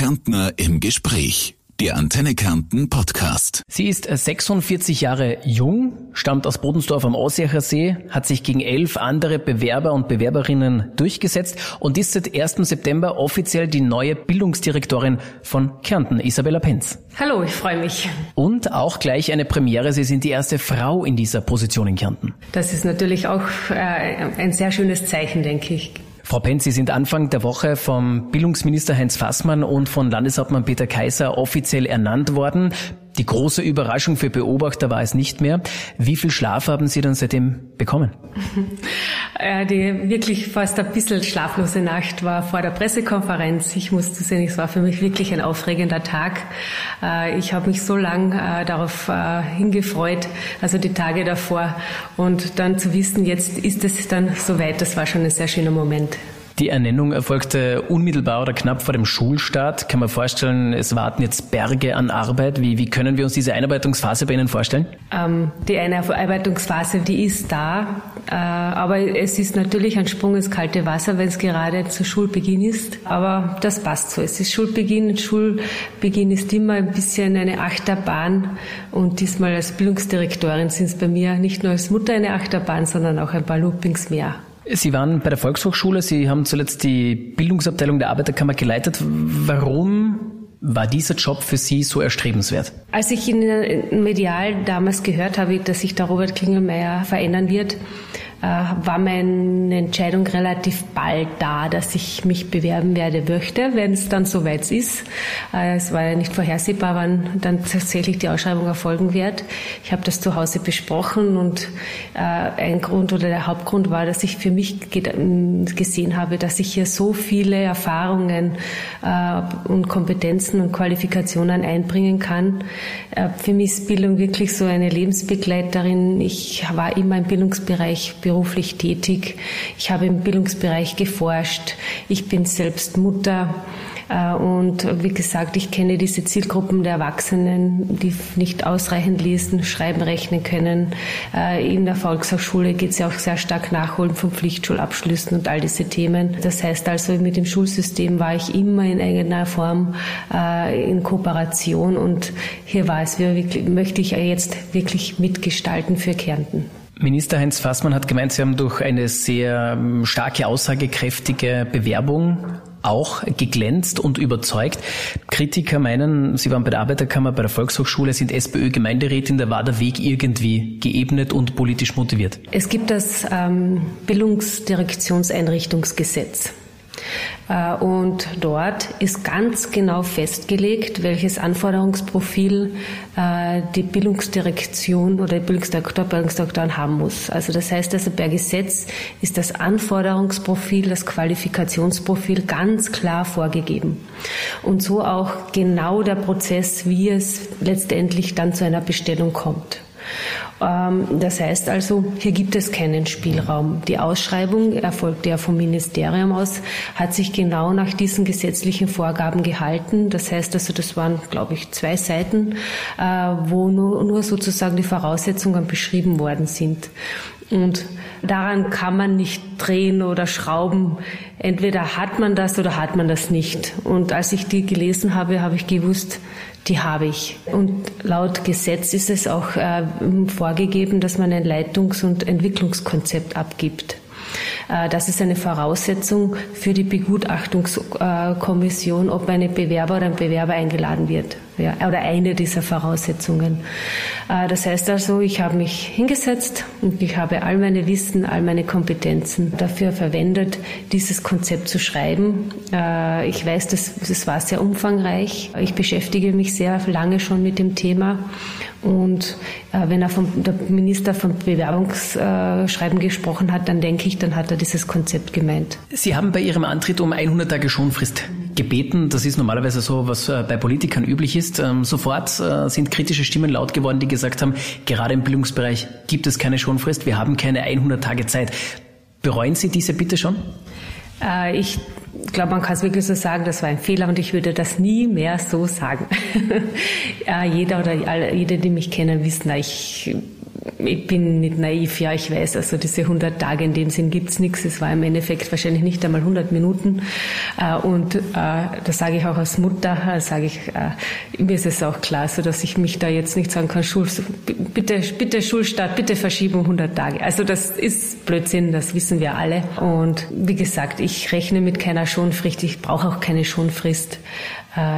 Kärntner im Gespräch. Der Antenne Kärnten Podcast. Sie ist 46 Jahre jung, stammt aus Bodensdorf am Aussecher See, hat sich gegen elf andere Bewerber und Bewerberinnen durchgesetzt und ist seit 1. September offiziell die neue Bildungsdirektorin von Kärnten, Isabella Penz. Hallo, ich freue mich. Und auch gleich eine Premiere. Sie sind die erste Frau in dieser Position in Kärnten. Das ist natürlich auch äh, ein sehr schönes Zeichen, denke ich. Frau Penz, Sie sind Anfang der Woche vom Bildungsminister Heinz Fassmann und von Landeshauptmann Peter Kaiser offiziell ernannt worden. Die große Überraschung für Beobachter war es nicht mehr. Wie viel Schlaf haben Sie dann seitdem bekommen? Äh, die wirklich fast ein bisschen schlaflose Nacht war vor der Pressekonferenz. Ich musste sehen, es war für mich wirklich ein aufregender Tag. Äh, ich habe mich so lang äh, darauf hingefreut, also die Tage davor. Und dann zu wissen, jetzt ist es dann soweit, das war schon ein sehr schöner Moment. Die Ernennung erfolgte unmittelbar oder knapp vor dem Schulstart. Kann man vorstellen, es warten jetzt Berge an Arbeit. Wie, wie können wir uns diese Einarbeitungsphase bei Ihnen vorstellen? Ähm, die Einarbeitungsphase, die ist da. Äh, aber es ist natürlich ein Sprung ins kalte Wasser, wenn es gerade zu Schulbeginn ist. Aber das passt so. Es ist Schulbeginn. Schulbeginn ist immer ein bisschen eine Achterbahn. Und diesmal als Bildungsdirektorin sind es bei mir nicht nur als Mutter eine Achterbahn, sondern auch ein paar Loopings mehr. Sie waren bei der Volkshochschule, Sie haben zuletzt die Bildungsabteilung der Arbeiterkammer geleitet. Warum war dieser Job für Sie so erstrebenswert? Als ich in Medial damals gehört habe, dass sich der Robert Klingelmeier verändern wird, war meine Entscheidung relativ bald da, dass ich mich bewerben werde möchte, wenn es dann soweit ist. Äh, es war ja nicht vorhersehbar, wann dann tatsächlich die Ausschreibung erfolgen wird. Ich habe das zu Hause besprochen und äh, ein Grund oder der Hauptgrund war, dass ich für mich gesehen habe, dass ich hier so viele Erfahrungen und Kompetenzen und Qualifikationen einbringen kann. Für mich ist Bildung wirklich so eine Lebensbegleiterin. Ich war immer im Bildungsbereich beruflich tätig. Ich habe im Bildungsbereich geforscht. Ich bin selbst Mutter. Äh, und wie gesagt, ich kenne diese Zielgruppen der Erwachsenen, die nicht ausreichend lesen, schreiben, rechnen können. Äh, in der Volkshochschule geht es ja auch sehr stark nachholen von Pflichtschulabschlüssen und all diese Themen. Das heißt also, mit dem Schulsystem war ich immer in eigener Form äh, in Kooperation und hier war es, wirklich, möchte ich jetzt wirklich mitgestalten für Kärnten. Minister Heinz Fassmann hat gemeint, Sie haben durch eine sehr ähm, starke, aussagekräftige Bewerbung auch geglänzt und überzeugt. Kritiker meinen, Sie waren bei der Arbeiterkammer, bei der Volkshochschule, sind SPÖ-Gemeinderätin, da war der Weg irgendwie geebnet und politisch motiviert. Es gibt das ähm, Bildungsdirektionseinrichtungsgesetz. Äh, und dort ist ganz genau festgelegt, welches Anforderungsprofil äh, die Bildungsdirektion oder die Bildungsdirektor, Bildungsdirektoren haben muss. Also das heißt also, per Gesetz ist das Anforderungsprofil, das Qualifikationsprofil ganz klar vorgegeben. Und so auch genau der Prozess, wie es letztendlich dann zu einer Bestellung kommt. Ähm, das heißt also, hier gibt es keinen Spielraum. Die Ausschreibung erfolgte ja vom Ministerium aus, hat sich genau nach diesen gesetzlichen Vorgaben gehalten. Das heißt also, das waren, glaube ich, zwei Seiten, äh, wo nur, nur sozusagen die Voraussetzungen beschrieben worden sind. Und daran kann man nicht drehen oder schrauben. Entweder hat man das oder hat man das nicht. Und als ich die gelesen habe, habe ich gewusst, die habe ich. Und laut Gesetz ist es auch äh, vorgegeben, dass man ein Leitungs- und Entwicklungskonzept abgibt. Äh, das ist eine Voraussetzung für die Begutachtungskommission, ob eine Bewerber oder ein Bewerber eingeladen wird. Ja, oder eine dieser Voraussetzungen. Äh, das heißt also, ich habe mich hingesetzt und ich habe all meine Wissen, all meine Kompetenzen dafür verwendet, dieses Konzept zu schreiben. Äh, ich weiß, das, das war sehr umfangreich. Ich beschäftige mich sehr lange schon mit dem Thema und äh, wenn er vom, der Minister vom Bewerbungsschreiben gesprochen hat, dann denke ich, dann hat er dieses Konzept gemeint. Sie haben bei Ihrem Antritt um 100 Tage Schonfrist gebeten. Das ist normalerweise so, was äh, bei Politikern üblich ist. Ähm, sofort äh, sind kritische Stimmen laut geworden, die gesagt haben, gerade im Bildungsbereich gibt es keine Schonfrist. Wir haben keine 100 Tage Zeit. Bereuen Sie diese bitte schon? Äh, ich glaube, man kann es wirklich so sagen, das war ein Fehler und ich würde das nie mehr so sagen. jeder oder alle, jede, die mich kennen, wissen, ich ich bin nicht naiv, ja, ich weiß, also diese 100 Tage in dem Sinn gibt's nichts. Es war im Endeffekt wahrscheinlich nicht einmal 100 Minuten. Äh, und äh, das sage ich auch als Mutter, äh, sage ich, mir ist es auch klar, so dass ich mich da jetzt nicht sagen kann, Schul, bitte, bitte Schulstart, bitte Verschiebung 100 Tage. Also das ist Blödsinn, das wissen wir alle. Und wie gesagt, ich rechne mit keiner Schonfrist, ich brauche auch keine Schonfrist.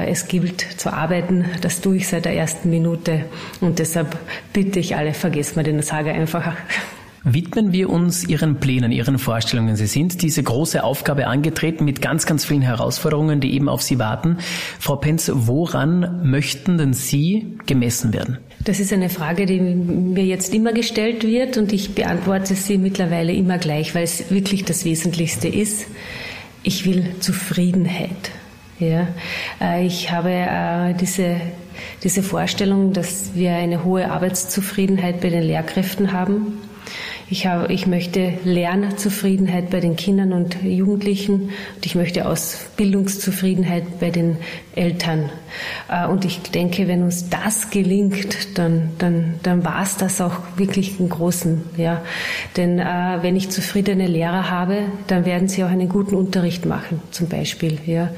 Es gilt zu arbeiten, das tue ich seit der ersten Minute. Und deshalb bitte ich alle, vergessen wir den Sage einfach. Widmen wir uns Ihren Plänen, Ihren Vorstellungen. Sie sind diese große Aufgabe angetreten mit ganz, ganz vielen Herausforderungen, die eben auf Sie warten. Frau Penz, woran möchten denn Sie gemessen werden? Das ist eine Frage, die mir jetzt immer gestellt wird und ich beantworte sie mittlerweile immer gleich, weil es wirklich das Wesentlichste ist. Ich will Zufriedenheit. Ja, äh, ich habe äh, diese, diese Vorstellung, dass wir eine hohe Arbeitszufriedenheit bei den Lehrkräften haben ich, habe, ich möchte Lernzufriedenheit bei den Kindern und Jugendlichen und ich möchte Ausbildungszufriedenheit bei den Eltern. Äh, und ich denke, wenn uns das gelingt, dann, dann, dann war es das auch wirklich im Großen. Ja. Denn äh, wenn ich zufriedene Lehrer habe, dann werden sie auch einen guten Unterricht machen, zum Beispiel. Ja.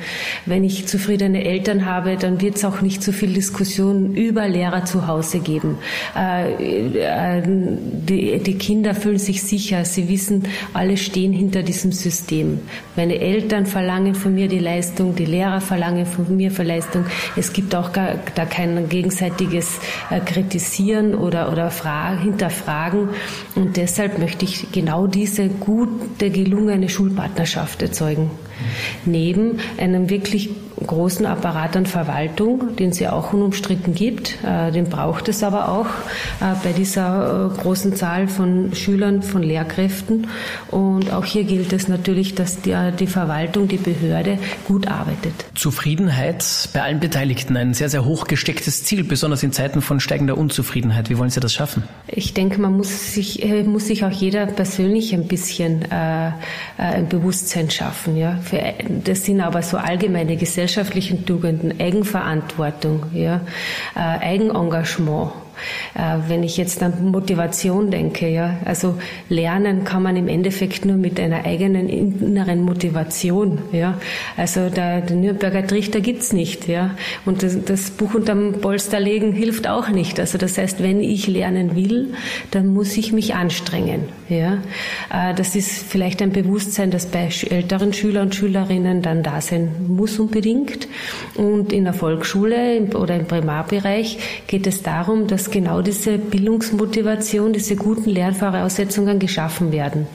Wenn ich zufriedene Eltern habe, dann wird es auch nicht so viel Diskussion über Lehrer zu Hause geben. Äh, äh, die, die Kinder fühlen sich sicher. Sie wissen, alle stehen hinter diesem System. Meine Eltern verlangen von mir die Leistung, die Lehrer verlangen von mir für Leistung. Es gibt auch gar, da kein gegenseitiges äh, Kritisieren oder, oder Fragen, Hinterfragen. Und deshalb möchte ich genau diese gute, gelungene Schulpartnerschaft erzeugen. Neben einem wirklich großen Apparat an Verwaltung, den es ja auch unumstritten gibt. Äh, den braucht es aber auch äh, bei dieser äh, großen Zahl von Schülern, von Lehrkräften. Und auch hier gilt es natürlich, dass die, die Verwaltung, die Behörde gut arbeitet. Zufriedenheit bei allen Beteiligten, ein sehr, sehr hoch gestecktes Ziel, besonders in Zeiten von steigender Unzufriedenheit. Wie wollen Sie das schaffen? Ich denke, man muss sich, muss sich auch jeder persönlich ein bisschen äh, ein Bewusstsein schaffen. Ja? Für, das sind aber so allgemeine Gesellschaften gesellschaftlichen Tugenden, Eigenverantwortung, ja, äh, Eigenengagement, wenn ich jetzt an Motivation denke, ja, also lernen kann man im Endeffekt nur mit einer eigenen inneren Motivation, ja. Also der, der Nürnberger Trichter gibt's nicht, ja. Und das, das Buch unterm Polster legen hilft auch nicht. Also das heißt, wenn ich lernen will, dann muss ich mich anstrengen, ja. Äh, das ist vielleicht ein Bewusstsein, das bei älteren Schüler und Schülerinnen dann da sein muss unbedingt. Und in der Volksschule oder im Primarbereich geht es darum, dass genau diese Bildungsmotivation, diese guten Lernvoraussetzungen geschaffen werden.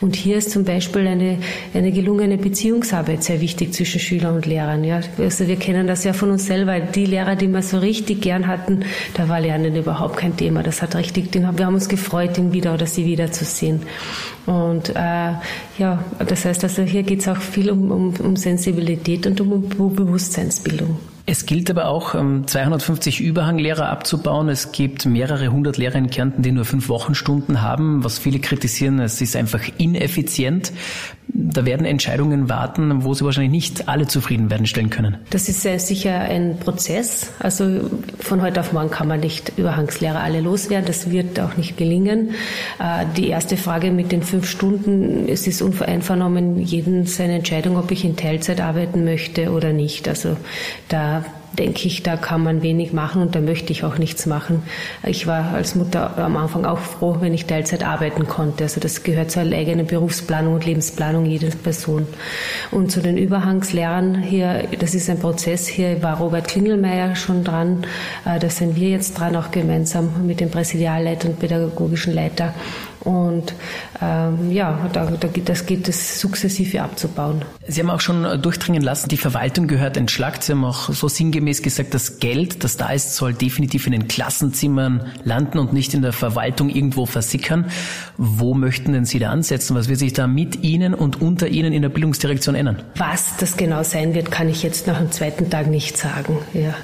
Und hier ist zum Beispiel eine, eine gelungene Beziehungsarbeit sehr wichtig zwischen Schülern und Lehrern. Ja. Also wir kennen das ja von uns selber. Die Lehrer, die wir so richtig gern hatten, da war Lernen überhaupt kein Thema. Das hat richtig, wir haben uns gefreut, ihn wieder oder sie wiederzusehen. Und äh, ja, das heißt also, hier geht es auch viel um, um, um Sensibilität und um, um Bewusstseinsbildung. Es gilt aber auch, 250 ähm, Überhanglehrer abzubauen. Es gibt mehrere hundert Lehrer in Kärnten, die nur fünf Wochenstunden haben, was viele kritisieren. Es ist einfach ineffizient. Da werden Entscheidungen warten, wo Sie wahrscheinlich nicht alle zufrieden werden stellen können. Das ist sehr sicher ein Prozess. Also von heute auf morgen kann man nicht Überhangslehrer alle loswerden. Das wird auch nicht gelingen. Äh, die erste Frage mit den fünf Stunden, es ist unvereinvernommen jeden seine Entscheidung, ob ich in Teilzeit arbeiten möchte oder nicht. Also da denke ich, da kann man wenig machen und da möchte ich auch nichts machen. Ich war als Mutter am Anfang auch froh, wenn ich Teilzeit arbeiten konnte. Also das gehört zur eigenen Berufsplanung und Lebensplanung jeder Person. Und zu den Überhangslehrern hier, das ist ein Prozess. Hier war Robert Klingelmeier schon dran. Äh, da sind wir jetzt dran, auch gemeinsam mit dem Präsidialleiter und pädagogischen Leiter. Und ähm, ja, da, da geht, das geht es sukzessive abzubauen. Sie haben auch schon durchdringen lassen, die Verwaltung gehört entschlackt. Sie haben auch so sinngemäß gesagt, das Geld, das da ist, soll definitiv in den Klassenzimmern landen und nicht in der Verwaltung irgendwo versickern. Wo möchten denn Sie da ansetzen? Was wird sich da mit Ihnen und unter Ihnen in der Bildungsdirektion ändern? Was das genau sein wird, kann ich jetzt nach dem zweiten Tag nicht sagen. Ja.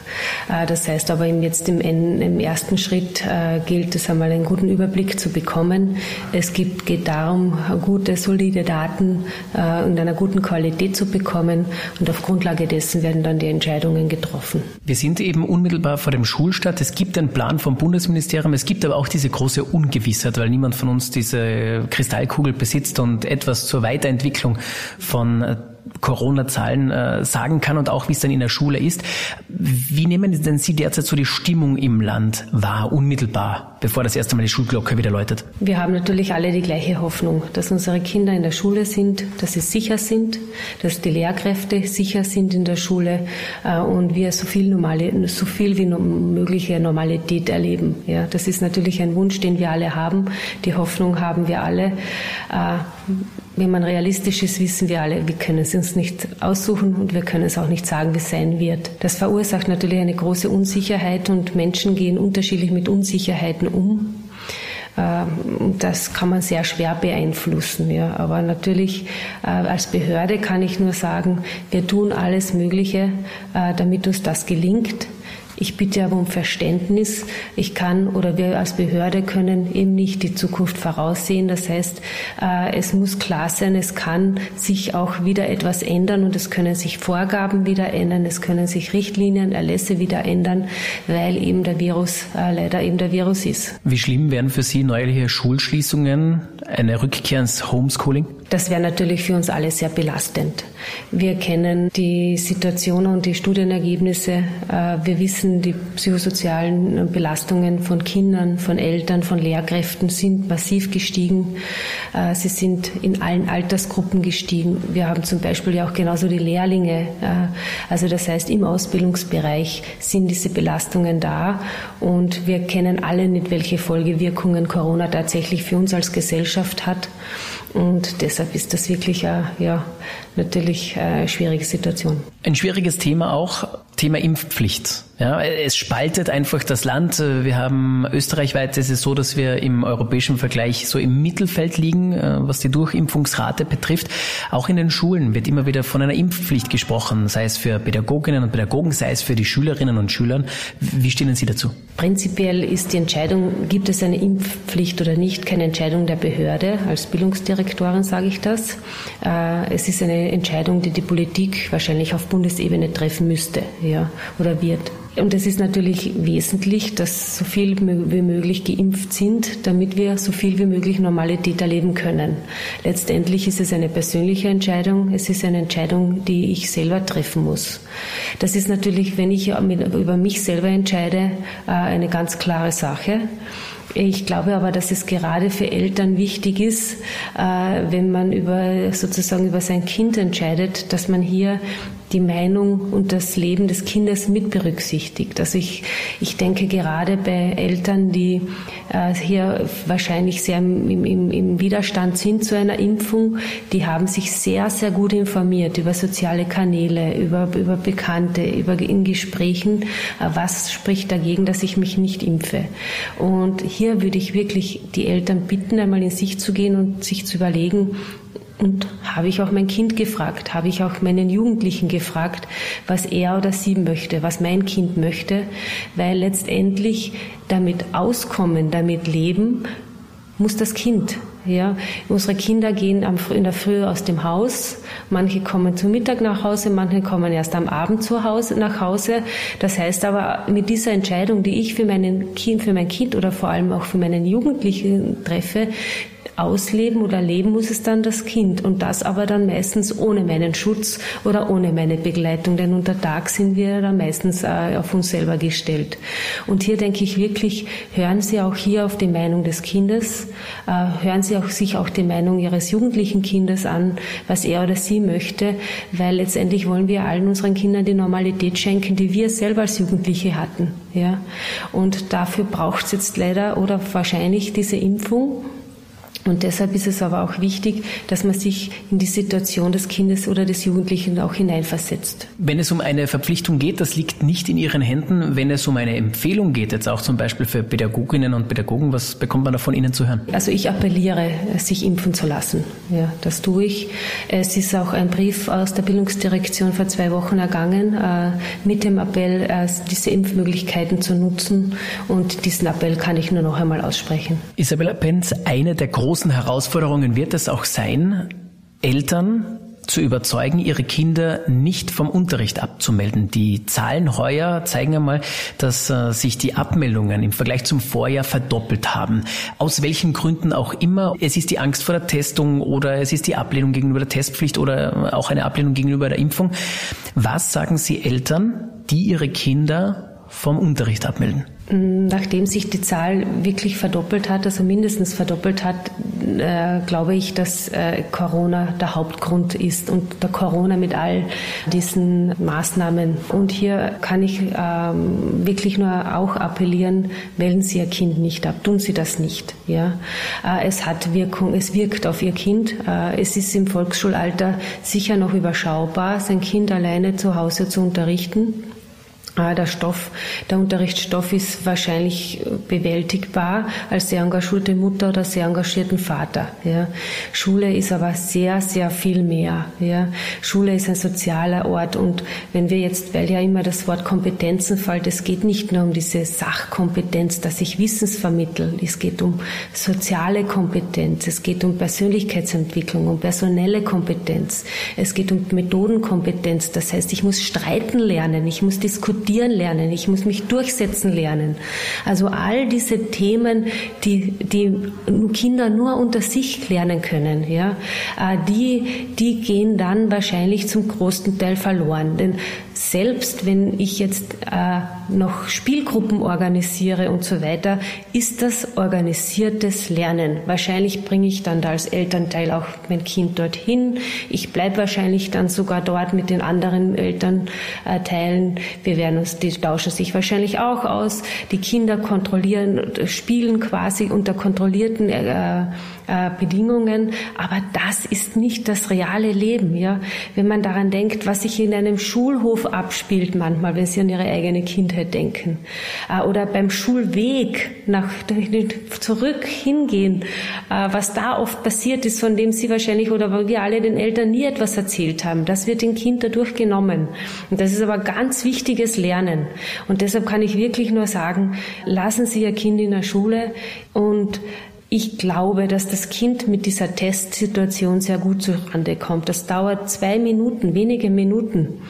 Äh, das heißt aber jetzt im, im ersten Schritt äh, gilt es einmal einen guten Überblick zu bekommen Es gibt, geht darum, gute, solide Daten äh, in einer guten Qualität zu bekommen und auf Grundlage dessen werden dann die Entscheidungen getroffen. Wir sind eben unmittelbar vor dem Schulstart. Es gibt einen Plan vom Bundesministerium. Es gibt aber auch diese große Ungewissheit, weil niemand von uns diese Kristallkugel besitzt und etwas zur Weiterentwicklung von Corona-Zahlen äh, sagen kann und auch wie es dann in der Schule ist. Wie nehmen denn Sie derzeit so die Stimmung im Land wahr, unmittelbar, bevor das erste Mal die Schulglocke wieder läutet? Wir haben natürlich alle die gleiche Hoffnung, dass unsere Kinder in der Schule sind, dass sie sicher sind, dass die Lehrkräfte sicher sind in der Schule äh, und wir so viel, normale, so viel wie mögliche Normalität erleben. Ja, das ist natürlich ein Wunsch, den wir alle haben. Die Hoffnung haben wir alle. Äh, wenn man realistisch ist, wissen wir alle, wir können es uns nicht aussuchen und wir können es auch nicht sagen, wie es sein wird. Das verursacht natürlich eine große Unsicherheit und Menschen gehen unterschiedlich mit Unsicherheiten um. Ähm, das kann man sehr schwer beeinflussen. Ja. Aber natürlich äh, als Behörde kann ich nur sagen, wir tun alles Mögliche, äh, damit uns das gelingt. Ich bitte aber um Verständnis. Ich kann oder wir als Behörde können eben nicht die Zukunft voraussehen. Das heißt, äh, es muss klar sein, es kann sich auch wieder etwas ändern und es können sich Vorgaben wieder ändern, es können sich Richtlinien, Erlässe wieder ändern, weil eben der Virus äh, leider eben der Virus ist. Wie schlimm wären für Sie neuerliche Schulschließungen, eine Rückkehr ins Homeschooling? Das wäre natürlich für uns alle sehr belastend. Wir kennen die Situation und die Studienergebnisse. Äh, wir wissen, die psychosozialen Belastungen von Kindern, von Eltern, von Lehrkräften sind massiv gestiegen. Äh, sie sind in allen Altersgruppen gestiegen. Wir haben zum Beispiel ja auch genauso die Lehrlinge. Äh, also das heißt, im Ausbildungsbereich sind diese Belastungen da und wir kennen alle nicht, welche Folgewirkungen Corona tatsächlich für uns als Gesellschaft hat. Und deshalb ist das wirklich eine, ja, natürlich eine schwierige Situation. Ein schwieriges Thema auch, Thema Impfpflicht. Ja, es spaltet einfach das Land. Wir haben österreichweit ist es so, dass wir im europäischen Vergleich so im Mittelfeld liegen, äh, was die Durchimpfungsrate betrifft. Auch in den Schulen wird immer wieder von einer Impfpflicht gesprochen, sei es für Pädagoginnen und Pädagogen, sei es für die Schülerinnen und Schüler. Wie stehen Sie dazu? Prinzipiell ist die Entscheidung, gibt es eine Impfpflicht oder nicht, keine Entscheidung der Behörde. Als Bildungsdirektorin sage ich das. Äh, es ist eine Entscheidung, die die Politik wahrscheinlich auf Bundesebene treffen müsste ja, oder wird. Und es ist natürlich wesentlich, dass so viel wie möglich geimpft sind, damit wir so viel wie möglich Normalität erleben können. Letztendlich ist es eine persönliche Entscheidung. Es ist eine Entscheidung, die ich selber treffen muss. Das ist natürlich, wenn ich über mich selber entscheide, äh, eine ganz klare Sache. Ich glaube aber, dass es gerade für Eltern wichtig ist, äh, wenn man über sozusagen über sein Kind entscheidet, dass man hier die Meinung und das Leben des Kindes mit berücksichtigt. Also ich, ich denke gerade bei Eltern, die äh, hier wahrscheinlich sehr im, im, im Widerstand sind zu einer Impfung, die haben sich sehr, sehr gut informiert über soziale Kanäle, über, über Bekannte, über in Gesprächen, äh, was spricht dagegen, dass ich mich nicht impfe. Und hier würde ich wirklich die Eltern bitten, einmal in sich zu gehen und sich zu überlegen, und habe ich auch mein Kind gefragt, habe ich auch meinen Jugendlichen gefragt, was er oder sie möchte, was mein Kind möchte, weil letztendlich damit auskommen, damit leben, muss das Kind. Ja, unsere Kinder gehen in der Früh aus dem Haus. Manche kommen zum Mittag nach Hause, manche kommen erst am Abend zu Hause, nach Hause. Das heißt aber, mit dieser Entscheidung, die ich für, meinen kind, für mein Kind oder vor allem auch für meinen Jugendlichen treffe, ausleben oder leben muss es dann das Kind und das aber dann meistens ohne meinen Schutz oder ohne meine Begleitung, denn unter Tag sind wir dann meistens äh, auf uns selber gestellt. Und hier denke ich wirklich, hören Sie auch hier auf die Meinung des Kindes, äh, hören Sie auch sich auch die Meinung Ihres jugendlichen Kindes an, was er oder sie möchte, weil letztendlich wollen wir allen unseren Kindern die Normalität schenken, die wir selber als Jugendliche hatten. Ja? Und dafür braucht es jetzt leider oder wahrscheinlich diese Impfung Und deshalb ist es aber auch wichtig, dass man sich in die Situation des Kindes oder des Jugendlichen auch hineinversetzt. Wenn es um eine Verpflichtung geht, das liegt nicht in Ihren Händen. Wenn es um eine Empfehlung geht, jetzt auch zum Beispiel für Pädagoginnen und Pädagogen, was bekommt man da von Ihnen zu hören? Also ich appelliere, sich impfen zu lassen. Ja, das tue ich. Es ist auch ein Brief aus der Bildungsdirektion vor zwei Wochen ergangen, äh, mit dem Appell, äh, diese Impfmöglichkeiten zu nutzen. Und diesen Appell kann ich nur noch einmal aussprechen. Isabella Penz, eine der großen großen Herausforderungen wird es auch sein, Eltern zu überzeugen, ihre Kinder nicht vom Unterricht abzumelden. Die Zahlen heuer zeigen einmal, dass äh, sich die Abmeldungen im Vergleich zum Vorjahr verdoppelt haben. Aus welchen Gründen auch immer. Es ist die Angst vor der Testung oder es ist die Ablehnung gegenüber der Testpflicht oder auch eine Ablehnung gegenüber der Impfung. Was sagen Sie Eltern, die ihre Kinder vom Unterricht abmelden? Nachdem sich die Zahl wirklich verdoppelt hat, also mindestens verdoppelt hat, äh, glaube ich, dass äh, Corona der Hauptgrund ist und der Corona mit all diesen Maßnahmen. Und hier kann ich ähm, wirklich nur auch appellieren, wählen Sie Ihr Kind nicht ab, tun Sie das nicht. Ja, äh, es hat Wirkung, es wirkt auf Ihr Kind. Es ist im Volksschulalter sicher noch überschaubar, sein Kind alleine zu Hause zu unterrichten. Ah, der Stoff, der Unterrichtsstoff ist wahrscheinlich bewältigbar als sehr engagierte Mutter oder sehr engagierten Vater. Ja. Schule ist aber sehr, sehr viel mehr. Ja. Schule ist ein sozialer Ort und wenn wir jetzt, weil ja immer das Wort Kompetenzen fällt, es geht nicht nur um diese Sachkompetenz, dass ich Wissens vermittle. Es geht um soziale Kompetenz, es geht um Persönlichkeitsentwicklung, um personelle Kompetenz, es geht um Methodenkompetenz. Das heißt, ich muss streiten lernen, ich muss diskutieren diskutieren lernen, ich muss mich durchsetzen lernen. Also all diese Themen, die, die Kinder nur unter sich lernen können, ja, äh, die, die gehen dann wahrscheinlich zum großen Teil verloren. Denn selbst wenn ich jetzt äh, noch Spielgruppen organisiere und so weiter, ist das organisiertes Lernen. Wahrscheinlich bringe ich dann da als Elternteil auch mein Kind dorthin. Ich bleibe wahrscheinlich dann sogar dort mit den anderen Elternteilen. Wir werden uns, die tauschen sich wahrscheinlich auch aus. Die Kinder kontrollieren, spielen quasi unter kontrollierten äh, äh, Bedingungen. Aber das ist nicht das reale Leben, ja. Wenn man daran denkt, was sich in einem Schulhof abspielt manchmal, wenn Sie an Ihre eigene Kindheit denken. Äh, oder beim Schulweg nach, zurück hingehen, äh, was da oft passiert ist, von dem Sie wahrscheinlich oder wir alle den Eltern nie etwas erzählt haben. Das wird dem Kind dadurch genommen. Und das ist aber ganz wichtiges Lernen. Und deshalb kann ich wirklich nur sagen, lassen Sie Ihr Kind in der Schule und ich glaube, dass das Kind mit dieser Testsituation sehr gut zurande kommt. Das dauert zwei Minuten, wenige Minuten,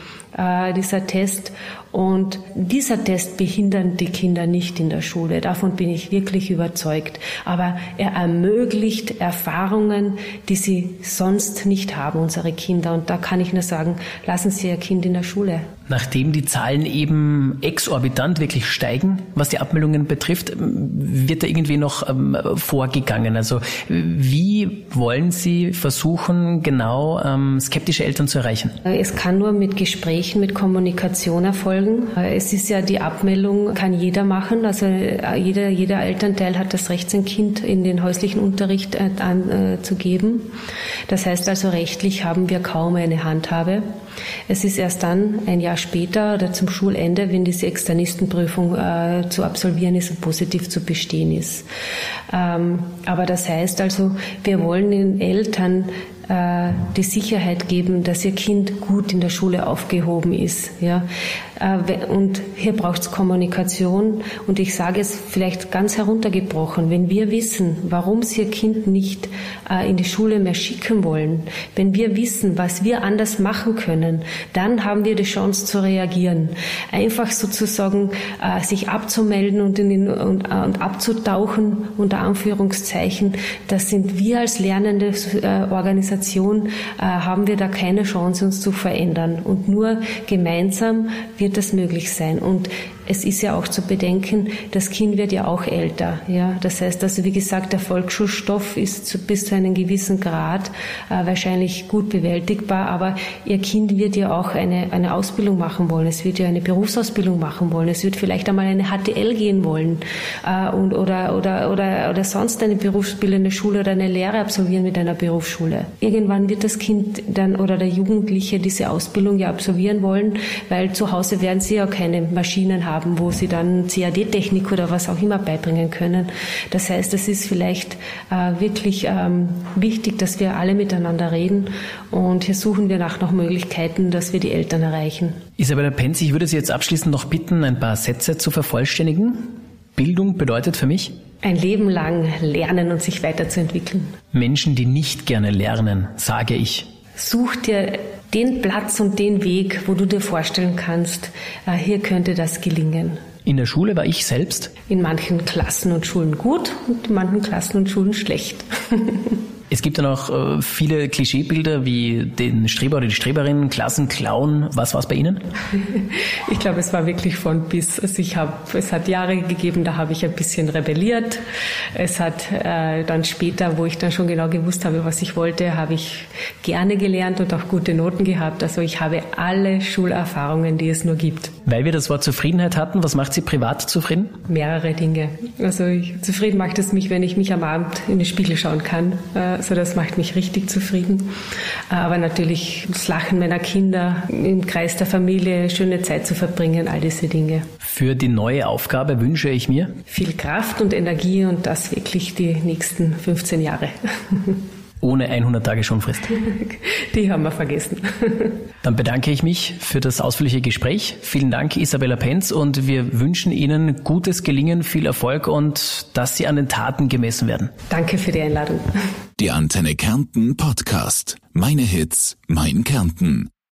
äh, dieser Test. Und dieser Test behindert die Kinder nicht in der Schule. Davon bin ich wirklich überzeugt. Aber er ermöglicht Erfahrungen, die sie sonst nicht haben, unsere Kinder. Und da kann ich nur sagen, lassen Sie Ihr Kind in der Schule. Nachdem die Zahlen eben exorbitant wirklich steigen, was die Abmeldungen betrifft, wird da irgendwie noch ähm, vorgegangen. Also wie wollen Sie versuchen, genau ähm, skeptische Eltern zu erreichen? Es kann nur mit Gesprächen, mit Kommunikation erfolgen. Es ist ja die Abmeldung, kann jeder machen. Also äh, jeder, jeder Elternteil hat das Recht, sein Kind in den häuslichen Unterricht äh, äh, zu geben. Das heißt also, rechtlich haben wir kaum eine Handhabe. Es ist erst dann ein Jahr später oder zum Schulende, wenn diese Externistenprüfung äh, zu absolvieren ist und positiv zu bestehen ist. Ähm, aber das heißt also, wir wollen den Eltern äh, die Sicherheit geben, dass ihr Kind gut in der Schule aufgehoben ist. Ja? Äh, und hier braucht es Kommunikation. Und ich sage es vielleicht ganz heruntergebrochen, wenn wir wissen, warum sie ihr Kind nicht äh, in die Schule mehr schicken wollen, wenn wir wissen, was wir anders machen können, dann haben wir die Chance zu reagieren. Einfach sozusagen sich abzumelden und, in und, und abzutauchen, unter Anführungszeichen, das sind wir als lernende Organisation Organisation äh, haben wir da keine Chance, uns zu verändern. Und nur gemeinsam wird das möglich sein. Und es ist ja auch zu bedenken, das Kind wird ja auch älter. Ja, das heißt, also wie gesagt, der Volksschulstoff ist zu, bis zu einem gewissen Grad äh, wahrscheinlich gut bewältigbar, aber ihr Kind wird ja auch eine, eine Ausbildung machen wollen. Es wird ja eine Berufsausbildung machen wollen. Es wird vielleicht einmal eine HTL gehen wollen äh, und, oder, oder, oder, oder sonst eine berufsbildende Schule oder eine Lehre absolvieren mit einer Berufsschule. Irgendwann wird das Kind dann oder der Jugendliche diese Ausbildung ja absolvieren wollen, weil zu Hause werden sie ja keine Maschinen haben, wo sie dann CAD-Technik oder was auch immer beibringen können. Das heißt, es ist vielleicht äh, wirklich ähm, wichtig, dass wir alle miteinander reden und hier suchen wir nach noch Möglichkeiten, dass wir die Eltern erreichen. Isabella Penz, ich würde Sie jetzt abschließend noch bitten, ein paar Sätze zu vervollständigen. Bildung bedeutet für mich? Ein Leben lang lernen und sich weiterzuentwickeln. Menschen, die nicht gerne lernen, sage ich. Such dir den Platz und den Weg, wo du dir vorstellen kannst, äh, hier könnte das gelingen. In der Schule war ich selbst? In manchen Klassen und Schulen gut und in manchen Klassen und Schulen schlecht. Es gibt dann auch äh, viele Klischeebilder wie den Streber oder die Streberin, Klassenclown. Was war es bei Ihnen? Ich glaube, es war wirklich von bis. Also ich habe, es hat Jahre gegeben, da habe ich ein bisschen rebelliert. Es hat äh, dann später, wo ich dann schon genau gewusst habe, was ich wollte, habe ich gerne gelernt und auch gute Noten gehabt. Also ich habe alle Schulerfahrungen, die es nur gibt. Weil wir das Wort Zufriedenheit hatten, was macht Sie privat zufrieden? Mehrere Dinge. Also ich, zufrieden macht es mich, wenn ich mich am Abend in den Spiegel schauen kann. Äh, also das macht mich richtig zufrieden. Aber natürlich das Lachen meiner Kinder, im Kreis der Familie schöne Zeit zu verbringen, all diese Dinge. Für die neue Aufgabe wünsche ich mir viel Kraft und Energie und das wirklich die nächsten 15 Jahre. Ohne 100 Tage Schonfrist. Die haben wir vergessen. Dann bedanke ich mich für das ausführliche Gespräch. Vielen Dank, Isabella Penz, und wir wünschen Ihnen gutes Gelingen, viel Erfolg und dass Sie an den Taten gemessen werden. Danke für die Einladung. Die Antenne Kärnten Podcast. Meine Hits, mein Kärnten.